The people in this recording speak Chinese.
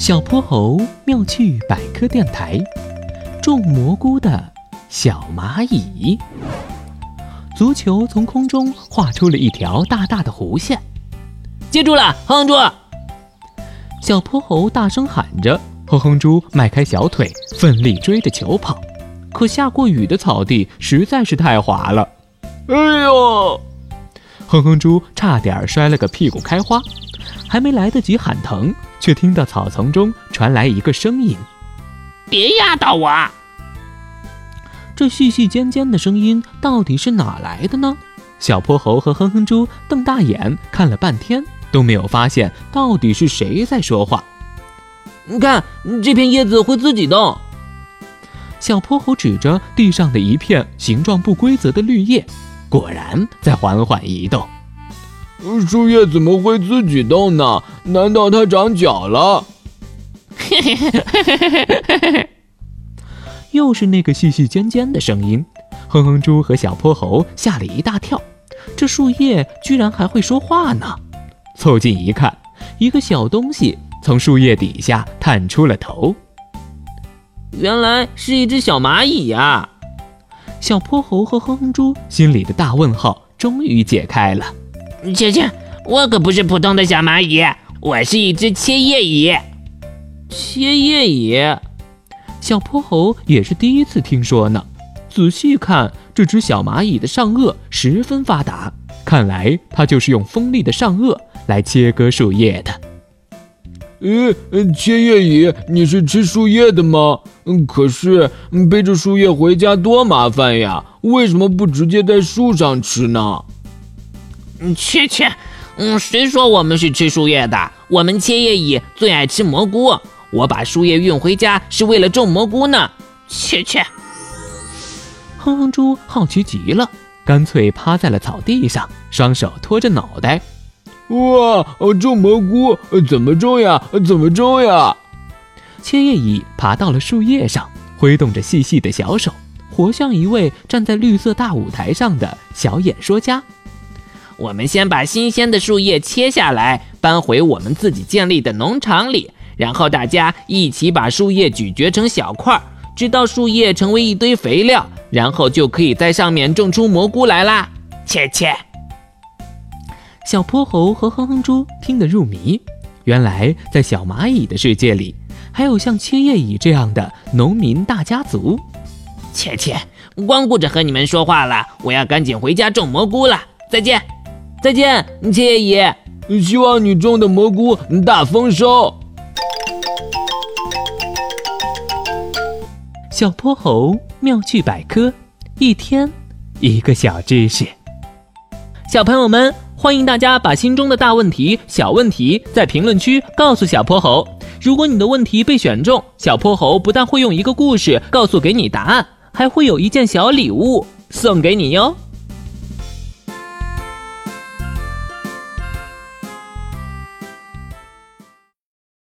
小泼猴妙趣百科电台，种蘑菇的小蚂蚁。足球从空中画出了一条大大的弧线，接住了，哼哼猪！小泼猴大声喊着，哼哼猪迈开小腿，奋力追着球跑。可下过雨的草地实在是太滑了，哎呦！哼哼猪差点摔了个屁股开花，还没来得及喊疼，却听到草丛中传来一个声音：“别压到我！”这细细尖尖的声音到底是哪来的呢？小泼猴和哼哼猪瞪大眼看了半天，都没有发现到底是谁在说话。你看，这片叶子会自己动。小泼猴指着地上的一片形状不规则的绿叶。果然在缓缓移动。树叶怎么会自己动呢？难道它长脚了？又是那个细细尖尖的声音。哼哼，猪和小泼猴吓了一大跳。这树叶居然还会说话呢！凑近一看，一个小东西从树叶底下探出了头。原来是一只小蚂蚁呀！小泼猴和哼哼猪心里的大问号终于解开了。切切，我可不是普通的小蚂蚁，我是一只切叶蚁。切叶蚁，小泼猴也是第一次听说呢。仔细看，这只小蚂蚁的上颚十分发达，看来它就是用锋利的上颚来切割树叶的。呃，切叶蚁，你是吃树叶的吗？嗯，可是背着树叶回家多麻烦呀，为什么不直接在树上吃呢？切切，嗯，谁说我们是吃树叶的？我们切叶蚁最爱吃蘑菇，我把树叶运回家是为了种蘑菇呢。切切，哼哼猪好奇极了，干脆趴在了草地上，双手托着脑袋。哇，种蘑菇怎么种呀？怎么种呀？切叶蚁爬到了树叶上，挥动着细细的小手，活像一位站在绿色大舞台上的小演说家。我们先把新鲜的树叶切下来，搬回我们自己建立的农场里，然后大家一起把树叶咀嚼成小块，直到树叶成为一堆肥料，然后就可以在上面种出蘑菇来啦。切切。小泼猴和哼哼猪听得入迷，原来在小蚂蚁的世界里，还有像切叶蚁这样的农民大家族。切切，光顾着和你们说话了，我要赶紧回家种蘑菇了。再见，再见，七叶姨。希望你种的蘑菇大丰收。小泼猴妙趣百科，一天一个小知识。小朋友们。欢迎大家把心中的大问题、小问题在评论区告诉小泼猴。如果你的问题被选中，小泼猴不但会用一个故事告诉给你答案，还会有一件小礼物送给你哟。